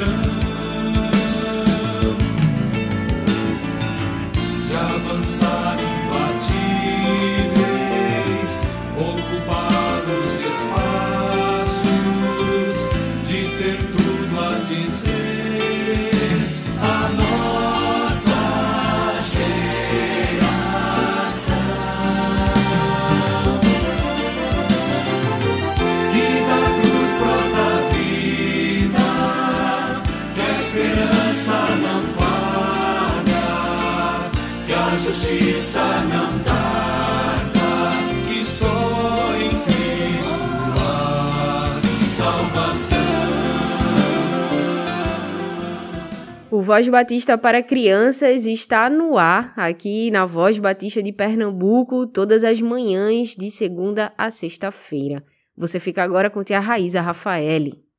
sun. Justiça não tarda, que só em Cristo há salvação. O Voz Batista para Crianças está no ar aqui na Voz Batista de Pernambuco todas as manhãs de segunda a sexta-feira. Você fica agora com tia Raíza Rafaele.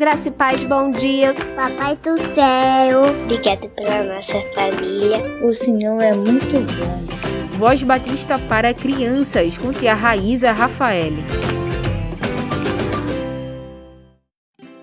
Graça e paz, bom dia. Papai do céu, obrigado pela nossa família. O Senhor é muito bom. Voz Batista para Crianças, com tia Raíza Rafael.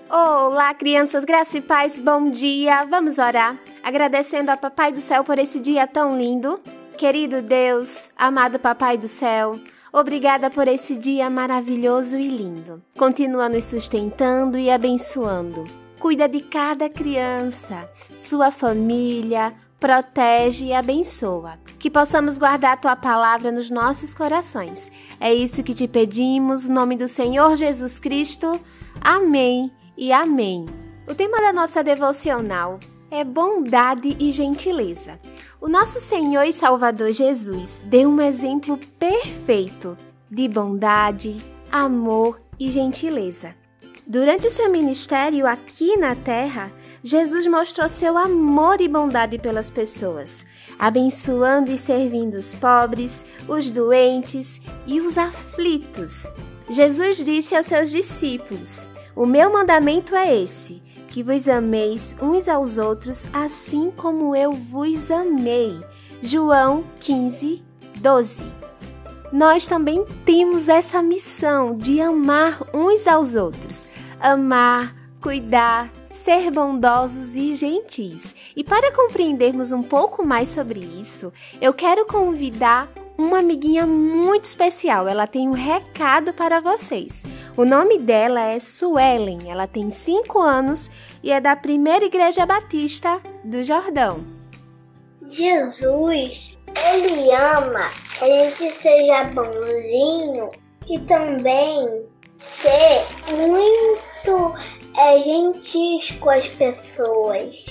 Olá, crianças, graça e paz, bom dia. Vamos orar, agradecendo a Papai do céu por esse dia tão lindo. Querido Deus, amado Papai do céu, Obrigada por esse dia maravilhoso e lindo. Continua nos sustentando e abençoando. Cuida de cada criança, sua família, protege e abençoa. Que possamos guardar a tua palavra nos nossos corações. É isso que te pedimos, nome do Senhor Jesus Cristo. Amém e amém. O tema da nossa devocional é bondade e gentileza. O nosso Senhor e Salvador Jesus deu um exemplo perfeito de bondade, amor e gentileza. Durante o seu ministério aqui na terra, Jesus mostrou seu amor e bondade pelas pessoas, abençoando e servindo os pobres, os doentes e os aflitos. Jesus disse aos seus discípulos: O meu mandamento é esse que vos ameis uns aos outros, assim como eu vos amei. João 15, 12. Nós também temos essa missão de amar uns aos outros, amar, cuidar, ser bondosos e gentis. E para compreendermos um pouco mais sobre isso, eu quero convidar uma amiguinha muito especial. Ela tem um recado para vocês. O nome dela é Suelen. Ela tem 5 anos e é da Primeira Igreja Batista do Jordão. Jesus, ele ama que a gente seja bonzinho e também ser muito é, gentis com as pessoas.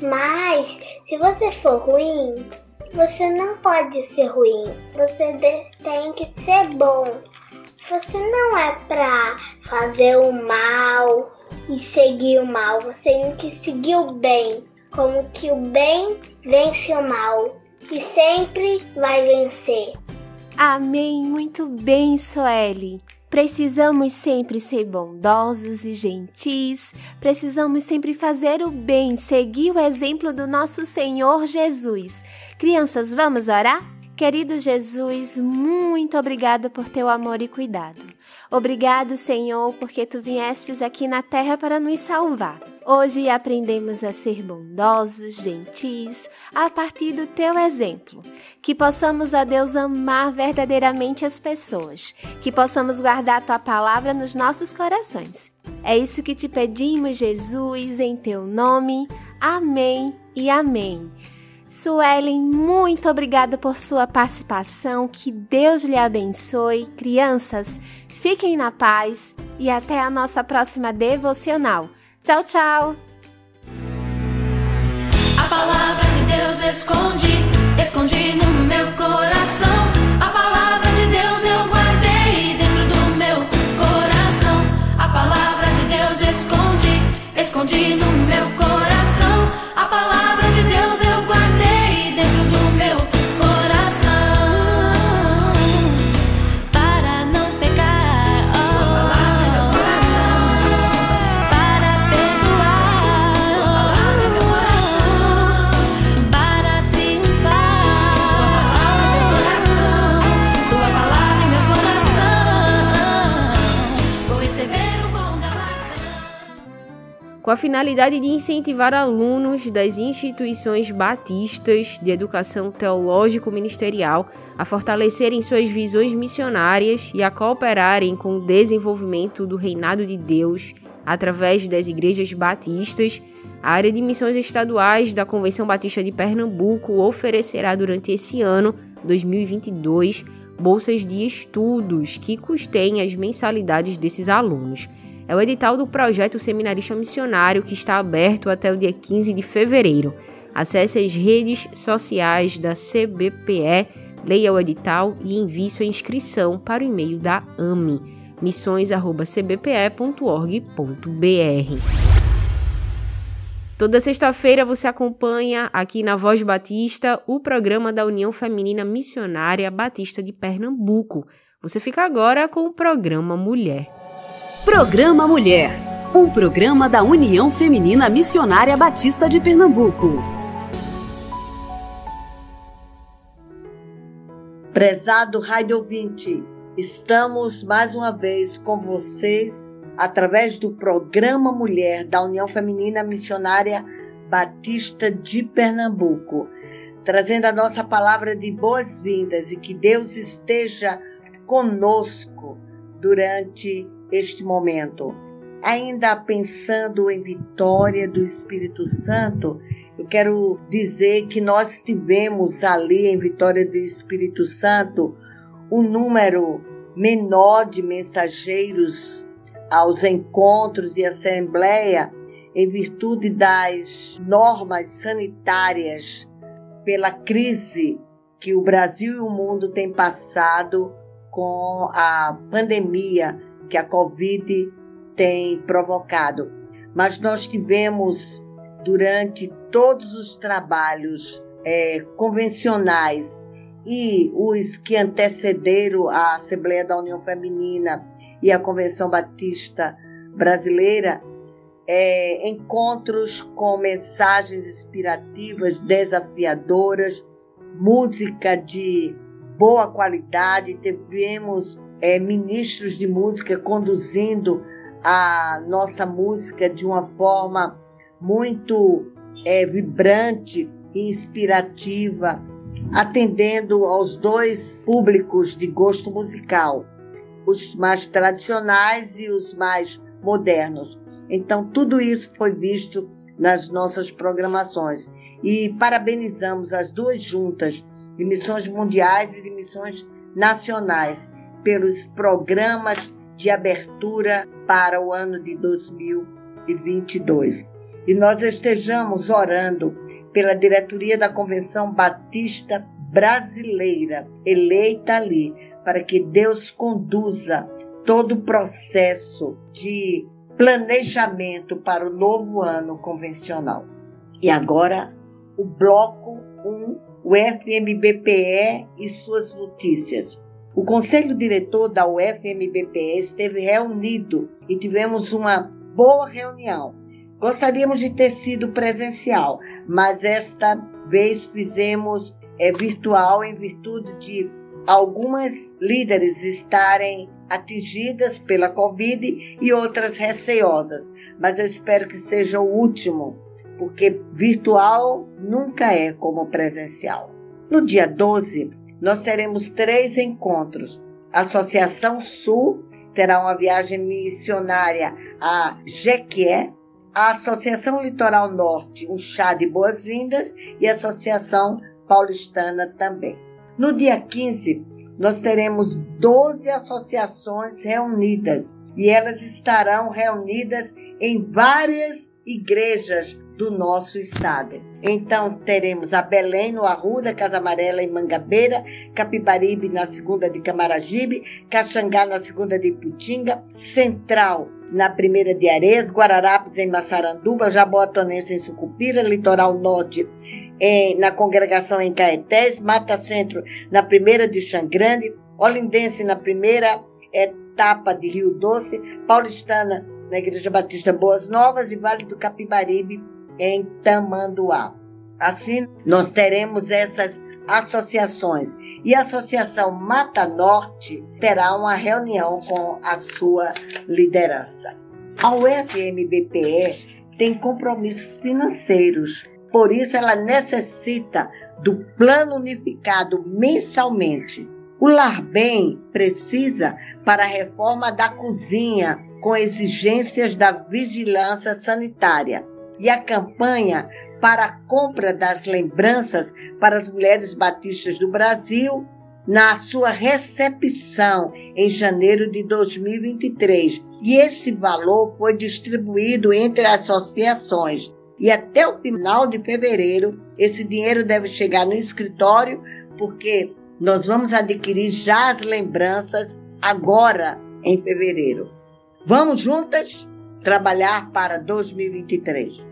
Mas se você for ruim, você não pode ser ruim. Você tem que ser bom. Você não é pra fazer o mal e seguir o mal. Você tem que seguir o bem. Como que o bem vence o mal e sempre vai vencer. Amém. Muito bem, Soeli. Precisamos sempre ser bondosos e gentis, precisamos sempre fazer o bem, seguir o exemplo do nosso Senhor Jesus. Crianças, vamos orar? Querido Jesus, muito obrigado por teu amor e cuidado. Obrigado, Senhor, porque tu viestes aqui na terra para nos salvar. Hoje aprendemos a ser bondosos, gentis, a partir do teu exemplo. Que possamos, ó Deus, amar verdadeiramente as pessoas. Que possamos guardar tua palavra nos nossos corações. É isso que te pedimos, Jesus, em teu nome. Amém e amém. Suelen, muito obrigada por sua participação. Que Deus lhe abençoe. Crianças, fiquem na paz e até a nossa próxima devocional. Tchau, tchau! A palavra de Deus esconde, esconde no meu coração. A palavra Com a finalidade de incentivar alunos das instituições batistas de educação teológico-ministerial a fortalecerem suas visões missionárias e a cooperarem com o desenvolvimento do reinado de Deus através das igrejas batistas, a área de missões estaduais da Convenção Batista de Pernambuco oferecerá durante esse ano, 2022, bolsas de estudos que custeiem as mensalidades desses alunos. É o edital do projeto Seminarista Missionário que está aberto até o dia 15 de fevereiro. Acesse as redes sociais da CBPE, leia o edital e envie sua inscrição para o e-mail da AMI, missões.cbpe.org.br. Toda sexta-feira você acompanha aqui na Voz Batista o programa da União Feminina Missionária Batista de Pernambuco. Você fica agora com o programa Mulher. Programa Mulher, um programa da União Feminina Missionária Batista de Pernambuco. Prezado rádio ouvinte, estamos mais uma vez com vocês através do programa Mulher da União Feminina Missionária Batista de Pernambuco, trazendo a nossa palavra de boas-vindas e que Deus esteja conosco durante este momento. Ainda pensando em vitória do Espírito Santo, eu quero dizer que nós tivemos ali em Vitória do Espírito Santo um número menor de mensageiros aos encontros e assembleia em virtude das normas sanitárias pela crise que o Brasil e o mundo têm passado com a pandemia que a Covid tem provocado. Mas nós tivemos, durante todos os trabalhos é, convencionais e os que antecederam a Assembleia da União Feminina e a Convenção Batista Brasileira, é, encontros com mensagens inspirativas, desafiadoras, música de boa qualidade, tivemos é, ministros de música conduzindo a nossa música de uma forma muito é, vibrante e inspirativa, atendendo aos dois públicos de gosto musical, os mais tradicionais e os mais modernos. Então, tudo isso foi visto nas nossas programações. E parabenizamos as duas juntas de missões mundiais e de missões nacionais pelos programas de abertura para o ano de 2022. E nós estejamos orando pela diretoria da Convenção Batista Brasileira, eleita ali, para que Deus conduza todo o processo de planejamento para o novo ano convencional. E agora, o bloco 1, o FMBPE e suas notícias. O conselho diretor da UFMBPE esteve reunido e tivemos uma boa reunião. Gostaríamos de ter sido presencial, mas esta vez fizemos é, virtual em virtude de algumas líderes estarem atingidas pela Covid e outras receosas. Mas eu espero que seja o último, porque virtual nunca é como presencial. No dia 12, nós teremos três encontros. A Associação Sul terá uma viagem missionária a Jequié, a Associação Litoral Norte, um chá de boas-vindas e a Associação Paulistana também. No dia 15, nós teremos 12 associações reunidas e elas estarão reunidas em várias igrejas do nosso estado. Então teremos a Belém no Arruda, Casa Amarela em Mangabeira, Capibaribe na segunda de Camaragibe, Caxangá na segunda de Iputinga, Central na primeira de Ares, Guararapes em Massaranduba, Jaboatonense em Sucupira, Litoral Norte em, na congregação em Caetés, Mata Centro na primeira de Xangrande, Olindense na primeira etapa de Rio Doce, Paulistana na Igreja Batista Boas Novas e Vale do Capibaribe em Tamanduá. Assim, nós teremos essas associações. E a Associação Mata Norte terá uma reunião com a sua liderança. A UFMBPE tem compromissos financeiros, por isso ela necessita do plano unificado mensalmente. O Larbem precisa para a reforma da cozinha com exigências da vigilância sanitária e a campanha para a compra das lembranças para as mulheres batistas do Brasil na sua recepção em janeiro de 2023. E esse valor foi distribuído entre associações. E até o final de fevereiro, esse dinheiro deve chegar no escritório, porque nós vamos adquirir já as lembranças agora em fevereiro. Vamos juntas trabalhar para 2023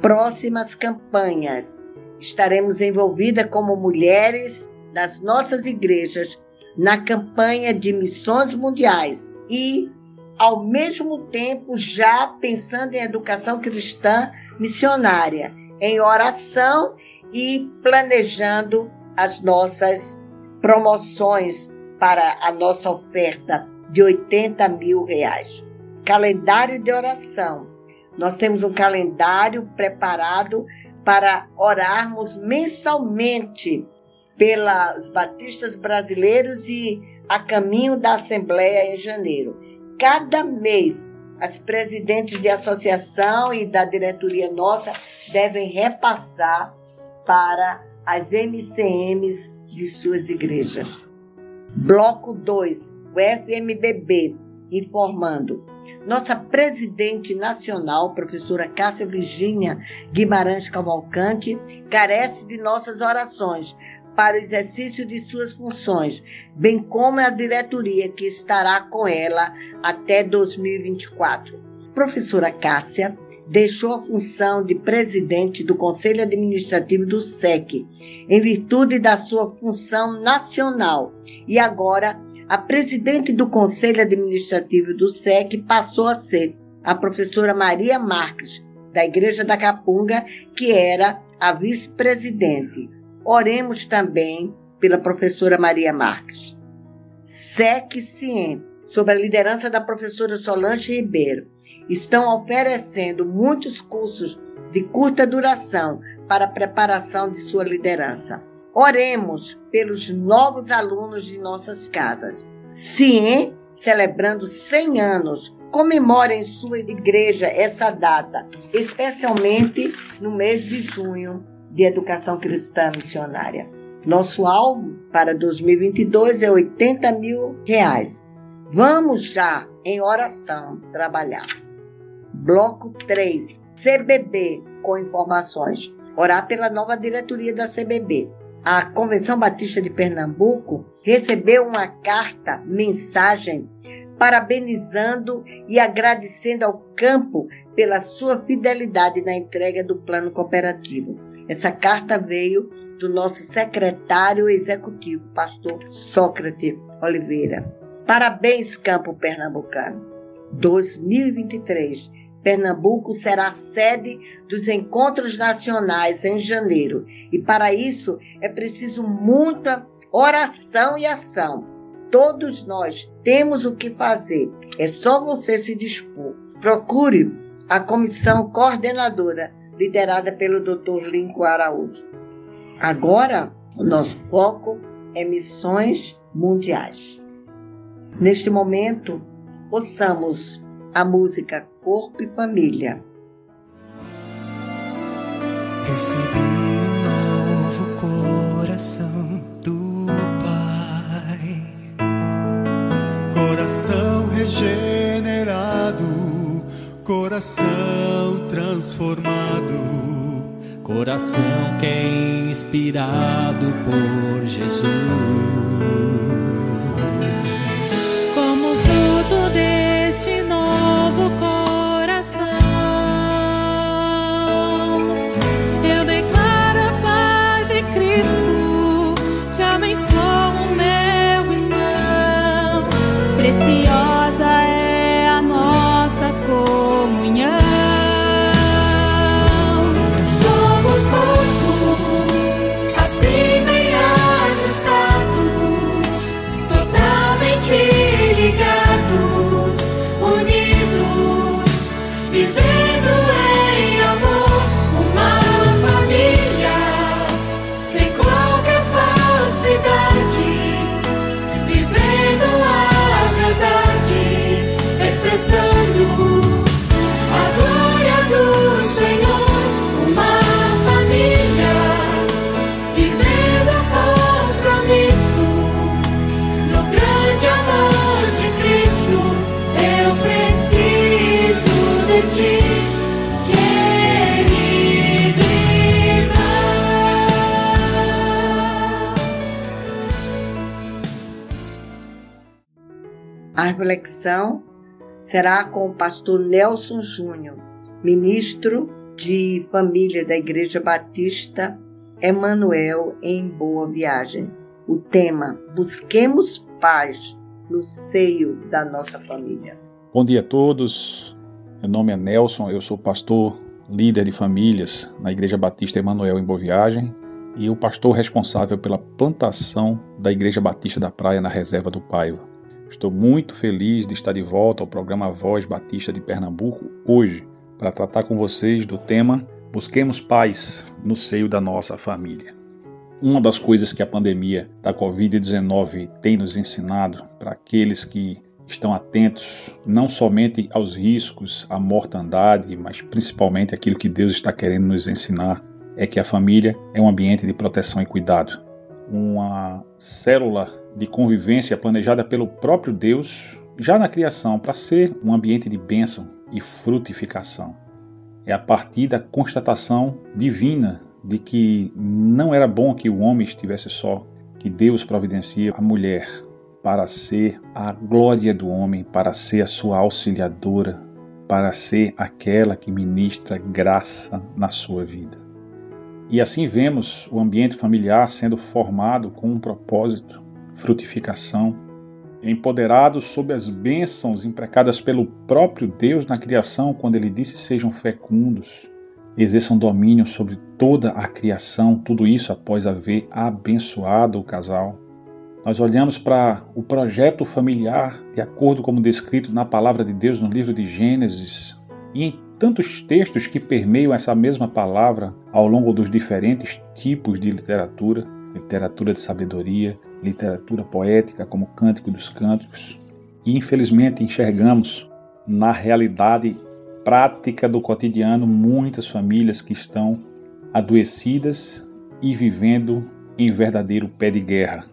próximas campanhas. Estaremos envolvidas como mulheres das nossas igrejas na campanha de missões mundiais e, ao mesmo tempo, já pensando em educação cristã missionária, em oração e planejando as nossas promoções para a nossa oferta de 80 mil reais. Calendário de oração nós temos um calendário preparado para orarmos mensalmente pelas batistas brasileiros e a caminho da Assembleia em janeiro. Cada mês, as presidentes de associação e da diretoria nossa devem repassar para as MCMs de suas igrejas. Bloco 2, o FMBB, informando nossa presidente nacional, professora Cássia Virgínia Guimarães Cavalcante, carece de nossas orações para o exercício de suas funções, bem como a diretoria que estará com ela até 2024. Professora Cássia deixou a função de presidente do Conselho Administrativo do SEC, em virtude da sua função nacional, e agora a presidente do Conselho Administrativo do SEC passou a ser a professora Maria Marques, da Igreja da Capunga, que era a vice-presidente. Oremos também pela professora Maria Marques. SEC-CIEM, sob a liderança da professora Solange Ribeiro, estão oferecendo muitos cursos de curta duração para a preparação de sua liderança. Oremos pelos novos alunos de nossas casas. CIEM, celebrando 100 anos, comemora em sua igreja essa data, especialmente no mês de junho de Educação Cristã Missionária. Nosso alvo para 2022 é 80 mil reais. Vamos já em oração trabalhar. Bloco 3, CBB, com informações. Orar pela nova diretoria da CBB. A Convenção Batista de Pernambuco recebeu uma carta, mensagem, parabenizando e agradecendo ao campo pela sua fidelidade na entrega do plano cooperativo. Essa carta veio do nosso secretário executivo, pastor Sócrates Oliveira. Parabéns, campo pernambucano. 2023. Pernambuco será sede dos encontros nacionais em janeiro. E para isso é preciso muita oração e ação. Todos nós temos o que fazer. É só você se dispor. Procure a comissão coordenadora, liderada pelo Dr. Lincoln Araújo. Agora, o nosso foco é missões mundiais. Neste momento, ouçamos a música Corpo e Família. Recebi um novo coração do Pai, coração regenerado, coração transformado, coração que é inspirado por Jesus. Reflexão será com o pastor Nelson Júnior, ministro de Família da Igreja Batista Emanuel em Boa Viagem. O tema: Busquemos paz no seio da nossa família. Bom dia a todos. Meu nome é Nelson, eu sou pastor, líder de famílias na Igreja Batista Emanuel em Boa Viagem e o pastor responsável pela plantação da Igreja Batista da Praia na Reserva do Paiva. Estou muito feliz de estar de volta ao programa Voz Batista de Pernambuco hoje para tratar com vocês do tema Busquemos paz no seio da nossa família. Uma das coisas que a pandemia da Covid-19 tem nos ensinado para aqueles que estão atentos não somente aos riscos, à mortandade, mas principalmente aquilo que Deus está querendo nos ensinar é que a família é um ambiente de proteção e cuidado, uma célula de convivência planejada pelo próprio Deus já na criação para ser um ambiente de bênção e frutificação. É a partir da constatação divina de que não era bom que o homem estivesse só, que Deus providencia a mulher para ser a glória do homem, para ser a sua auxiliadora, para ser aquela que ministra graça na sua vida. E assim vemos o ambiente familiar sendo formado com um propósito, frutificação, empoderado sob as bênçãos imprecadas pelo próprio Deus na criação, quando ele disse: sejam fecundos, exerçam domínio sobre toda a criação, tudo isso após haver abençoado o casal. Nós olhamos para o projeto familiar, de acordo como descrito na palavra de Deus no livro de Gênesis, e em tantos textos que permeiam essa mesma palavra ao longo dos diferentes tipos de literatura, literatura de sabedoria, literatura poética como Cântico dos Cânticos, e infelizmente enxergamos na realidade prática do cotidiano muitas famílias que estão adoecidas e vivendo em verdadeiro pé de guerra.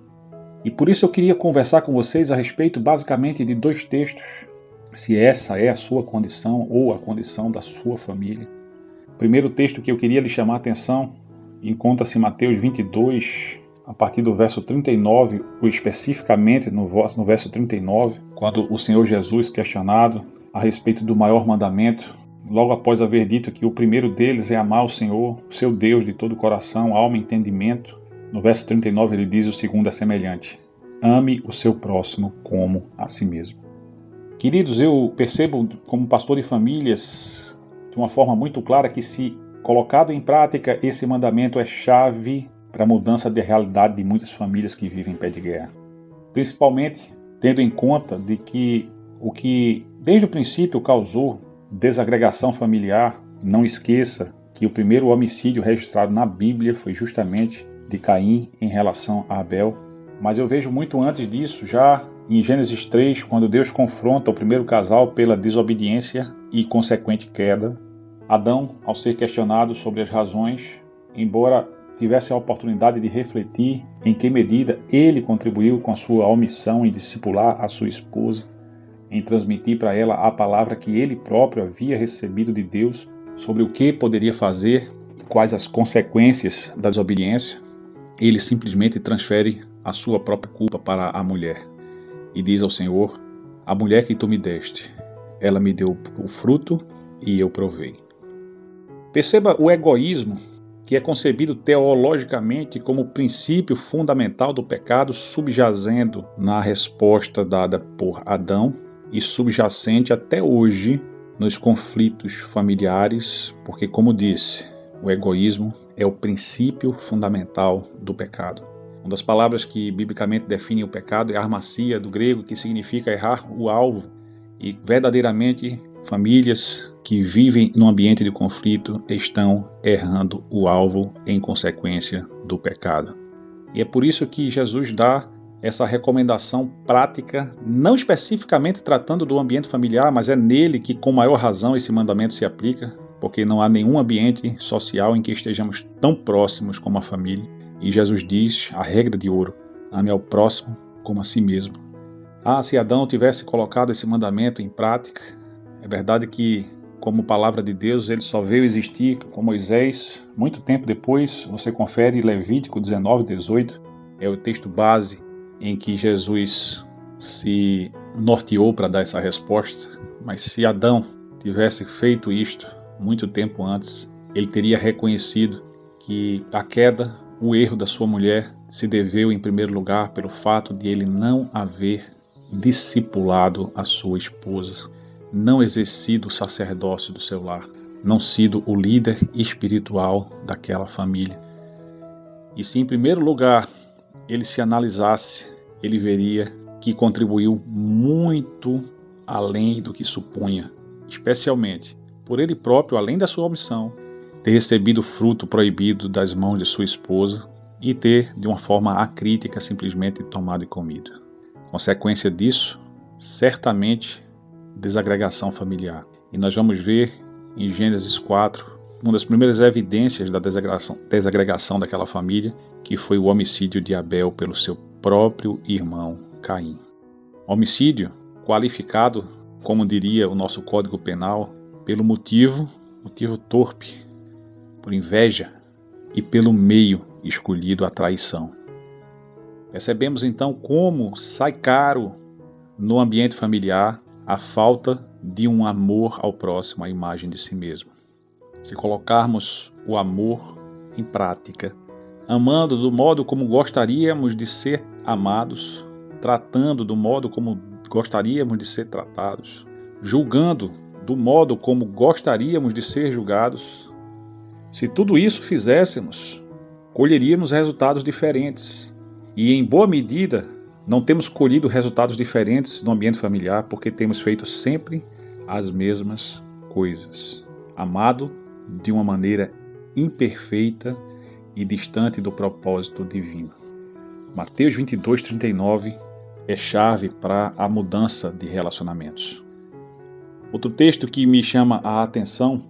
E por isso eu queria conversar com vocês a respeito basicamente de dois textos, se essa é a sua condição ou a condição da sua família. O primeiro texto que eu queria lhe chamar a atenção encontra-se em Mateus 22, a partir do verso 39, ou especificamente no verso 39, quando o Senhor Jesus questionado a respeito do maior mandamento, logo após haver dito que o primeiro deles é amar o Senhor, o seu Deus, de todo o coração, alma e entendimento, no verso 39 ele diz o segundo é semelhante: ame o seu próximo como a si mesmo. Queridos, eu percebo como pastor de famílias de uma forma muito clara que se colocado em prática esse mandamento é chave para a mudança de realidade de muitas famílias que vivem em pé de guerra. Principalmente tendo em conta de que o que desde o princípio causou desagregação familiar, não esqueça que o primeiro homicídio registrado na Bíblia foi justamente de Caim em relação a Abel. Mas eu vejo muito antes disso, já em Gênesis 3, quando Deus confronta o primeiro casal pela desobediência e consequente queda. Adão, ao ser questionado sobre as razões, embora tivesse a oportunidade de refletir em que medida ele contribuiu com a sua omissão em discipular a sua esposa, em transmitir para ela a palavra que ele próprio havia recebido de Deus sobre o que poderia fazer e quais as consequências da desobediência, ele simplesmente transfere a sua própria culpa para a mulher e diz ao Senhor: A mulher que tu me deste, ela me deu o fruto e eu provei. Perceba o egoísmo que é concebido teologicamente como princípio fundamental do pecado, subjazendo na resposta dada por Adão e subjacente até hoje nos conflitos familiares, porque, como disse, o egoísmo é o princípio fundamental do pecado. Uma das palavras que biblicamente define o pecado é armacia, do grego, que significa errar o alvo. E verdadeiramente, famílias que vivem num ambiente de conflito estão errando o alvo em consequência do pecado. E é por isso que Jesus dá essa recomendação prática, não especificamente tratando do ambiente familiar, mas é nele que, com maior razão, esse mandamento se aplica, porque não há nenhum ambiente social em que estejamos tão próximos como a família. E Jesus diz a regra de ouro: ame ao próximo como a si mesmo. Ah, se Adão tivesse colocado esse mandamento em prática, é verdade que, como palavra de Deus, ele só veio existir com Moisés muito tempo depois. Você confere Levítico 19, 18, é o texto base em que Jesus se norteou para dar essa resposta. Mas se Adão tivesse feito isto muito tempo antes, ele teria reconhecido que a queda, o erro da sua mulher, se deveu em primeiro lugar pelo fato de ele não haver discipulado a sua esposa, não exercido o sacerdócio do seu lar, não sido o líder espiritual daquela família. E se em primeiro lugar ele se analisasse, ele veria que contribuiu muito além do que supunha, especialmente por ele próprio, além da sua omissão, ter recebido fruto proibido das mãos de sua esposa e ter, de uma forma acrítica, simplesmente tomado e comido. Consequência disso, certamente, desagregação familiar. E nós vamos ver em Gênesis 4 uma das primeiras evidências da desagregação, desagregação daquela família, que foi o homicídio de Abel pelo seu próprio irmão Caim. Homicídio qualificado, como diria o nosso Código Penal, pelo motivo, motivo torpe, por inveja e pelo meio escolhido a traição. Percebemos então como sai caro no ambiente familiar a falta de um amor ao próximo, à imagem de si mesmo. Se colocarmos o amor em prática, amando do modo como gostaríamos de ser amados, tratando do modo como gostaríamos de ser tratados, julgando do modo como gostaríamos de ser julgados, se tudo isso fizéssemos, colheríamos resultados diferentes. E em boa medida, não temos colhido resultados diferentes no ambiente familiar porque temos feito sempre as mesmas coisas. Amado de uma maneira imperfeita e distante do propósito divino. Mateus 22, 39 é chave para a mudança de relacionamentos. Outro texto que me chama a atenção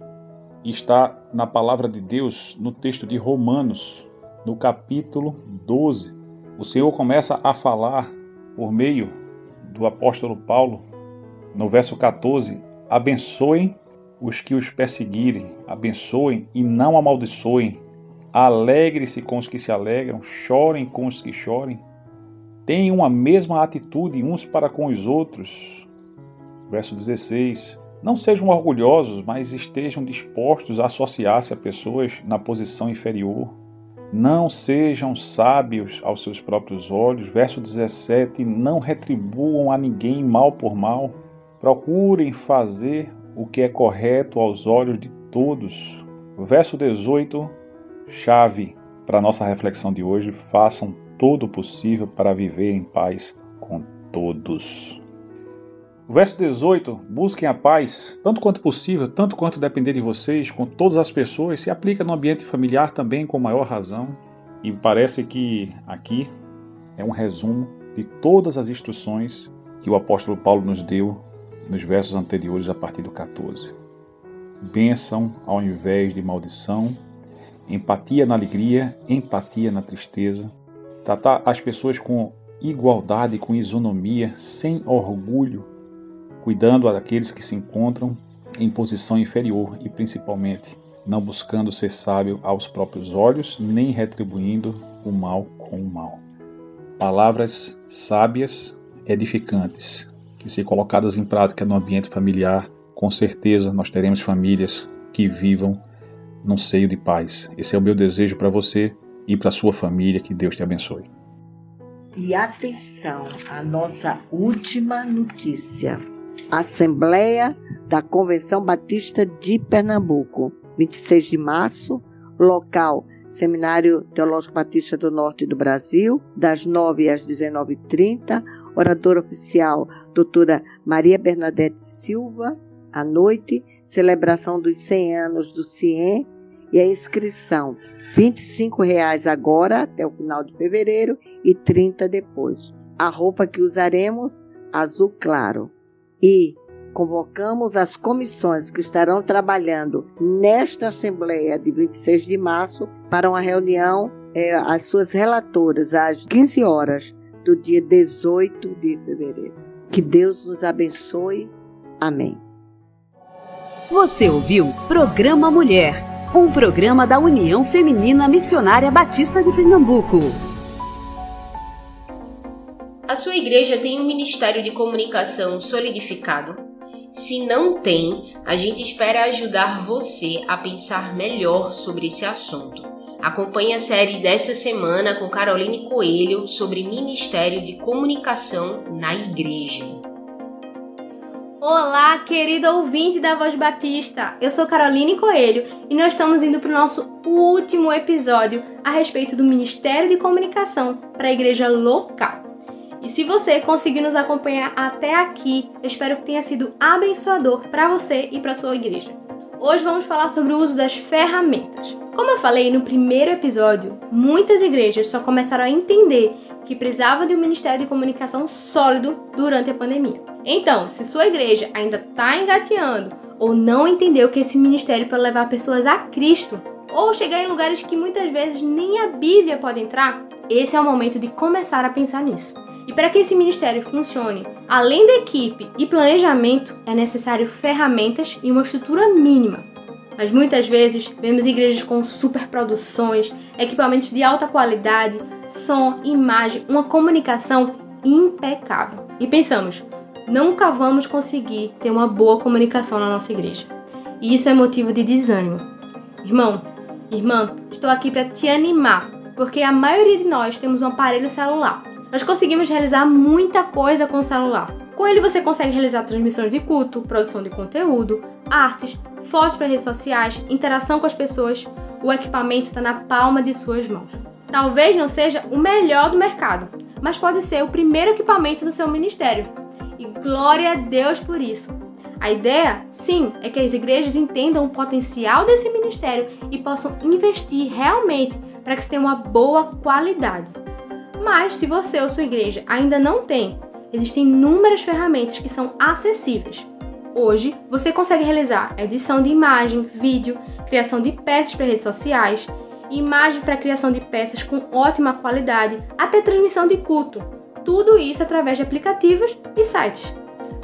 está na palavra de Deus no texto de Romanos, no capítulo 12, o Senhor começa a falar por meio do apóstolo Paulo, no verso 14: abençoem os que os perseguirem, abençoem e não amaldiçoem, alegre-se com os que se alegram, chorem com os que chorem, tenham a mesma atitude uns para com os outros. Verso 16: não sejam orgulhosos, mas estejam dispostos a associar-se a pessoas na posição inferior. Não sejam sábios aos seus próprios olhos. Verso 17: Não retribuam a ninguém mal por mal. Procurem fazer o que é correto aos olhos de todos. Verso 18, chave para nossa reflexão de hoje: façam todo o possível para viver em paz com todos. O verso 18, busquem a paz, tanto quanto possível, tanto quanto depender de vocês, com todas as pessoas, se aplica no ambiente familiar também com maior razão. E parece que aqui é um resumo de todas as instruções que o apóstolo Paulo nos deu nos versos anteriores, a partir do 14. Bênção ao invés de maldição, empatia na alegria, empatia na tristeza, tratar as pessoas com igualdade, com isonomia, sem orgulho, cuidando daqueles que se encontram em posição inferior e principalmente não buscando ser sábio aos próprios olhos, nem retribuindo o mal com o mal. Palavras sábias, edificantes, que se colocadas em prática no ambiente familiar, com certeza nós teremos famílias que vivam num seio de paz. Esse é o meu desejo para você e para sua família. Que Deus te abençoe. E atenção, a nossa última notícia. Assembleia da Convenção Batista de Pernambuco, 26 de março, local Seminário Teológico Batista do Norte do Brasil, das 9 às 19h30, oradora oficial, doutora Maria Bernadette Silva, à noite, celebração dos 100 anos do CIEM e a inscrição, 25 reais agora, até o final de fevereiro, e 30 depois. A roupa que usaremos, azul claro e convocamos as comissões que estarão trabalhando nesta Assembleia de 26 de março para uma reunião, é, as suas relatoras, às 15 horas do dia 18 de fevereiro. Que Deus nos abençoe. Amém. Você ouviu Programa Mulher, um programa da União Feminina Missionária Batista de Pernambuco. A sua igreja tem um ministério de comunicação solidificado? Se não tem, a gente espera ajudar você a pensar melhor sobre esse assunto. Acompanhe a série dessa semana com Caroline Coelho sobre Ministério de Comunicação na Igreja. Olá, querido ouvinte da Voz Batista! Eu sou Caroline Coelho e nós estamos indo para o nosso último episódio a respeito do Ministério de Comunicação para a igreja local. E se você conseguiu nos acompanhar até aqui, eu espero que tenha sido abençoador para você e para sua igreja. Hoje vamos falar sobre o uso das ferramentas. Como eu falei no primeiro episódio, muitas igrejas só começaram a entender que precisava de um ministério de comunicação sólido durante a pandemia. Então, se sua igreja ainda está engateando ou não entendeu que esse ministério pode levar pessoas a Cristo, ou chegar em lugares que muitas vezes nem a Bíblia pode entrar, esse é o momento de começar a pensar nisso. E para que esse ministério funcione, além da equipe e planejamento, é necessário ferramentas e uma estrutura mínima. Mas muitas vezes vemos igrejas com superproduções, equipamentos de alta qualidade, som, imagem, uma comunicação impecável. E pensamos, nunca vamos conseguir ter uma boa comunicação na nossa igreja. E isso é motivo de desânimo. Irmão, irmã, estou aqui para te animar, porque a maioria de nós temos um aparelho celular nós conseguimos realizar muita coisa com o celular. Com ele você consegue realizar transmissões de culto, produção de conteúdo, artes, fotos para redes sociais, interação com as pessoas. O equipamento está na palma de suas mãos. Talvez não seja o melhor do mercado, mas pode ser o primeiro equipamento do seu ministério. E glória a Deus por isso. A ideia, sim, é que as igrejas entendam o potencial desse ministério e possam investir realmente para que se tenha uma boa qualidade. Mas se você ou sua igreja ainda não tem, existem inúmeras ferramentas que são acessíveis. Hoje, você consegue realizar edição de imagem, vídeo, criação de peças para redes sociais, imagem para criação de peças com ótima qualidade, até transmissão de culto. Tudo isso através de aplicativos e sites.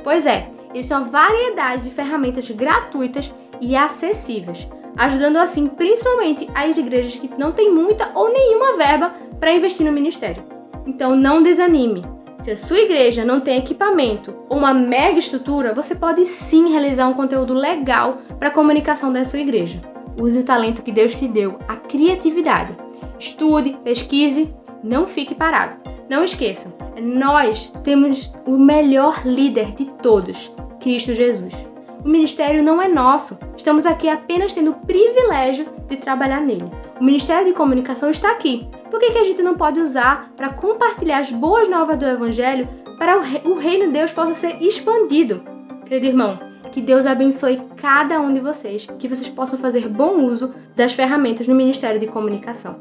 Pois é, é uma variedade de ferramentas gratuitas e acessíveis, ajudando assim principalmente as igrejas que não têm muita ou nenhuma verba para investir no ministério. Então não desanime. Se a sua igreja não tem equipamento ou uma mega estrutura, você pode sim realizar um conteúdo legal para a comunicação da sua igreja. Use o talento que Deus te deu, a criatividade. Estude, pesquise, não fique parado. Não esqueçam, nós temos o melhor líder de todos, Cristo Jesus. O ministério não é nosso, estamos aqui apenas tendo o privilégio de trabalhar nele. O Ministério de Comunicação está aqui. Por que, que a gente não pode usar para compartilhar as boas novas do Evangelho para o, rei, o reino de Deus possa ser expandido? Querido irmão, que Deus abençoe cada um de vocês, que vocês possam fazer bom uso das ferramentas no Ministério de Comunicação.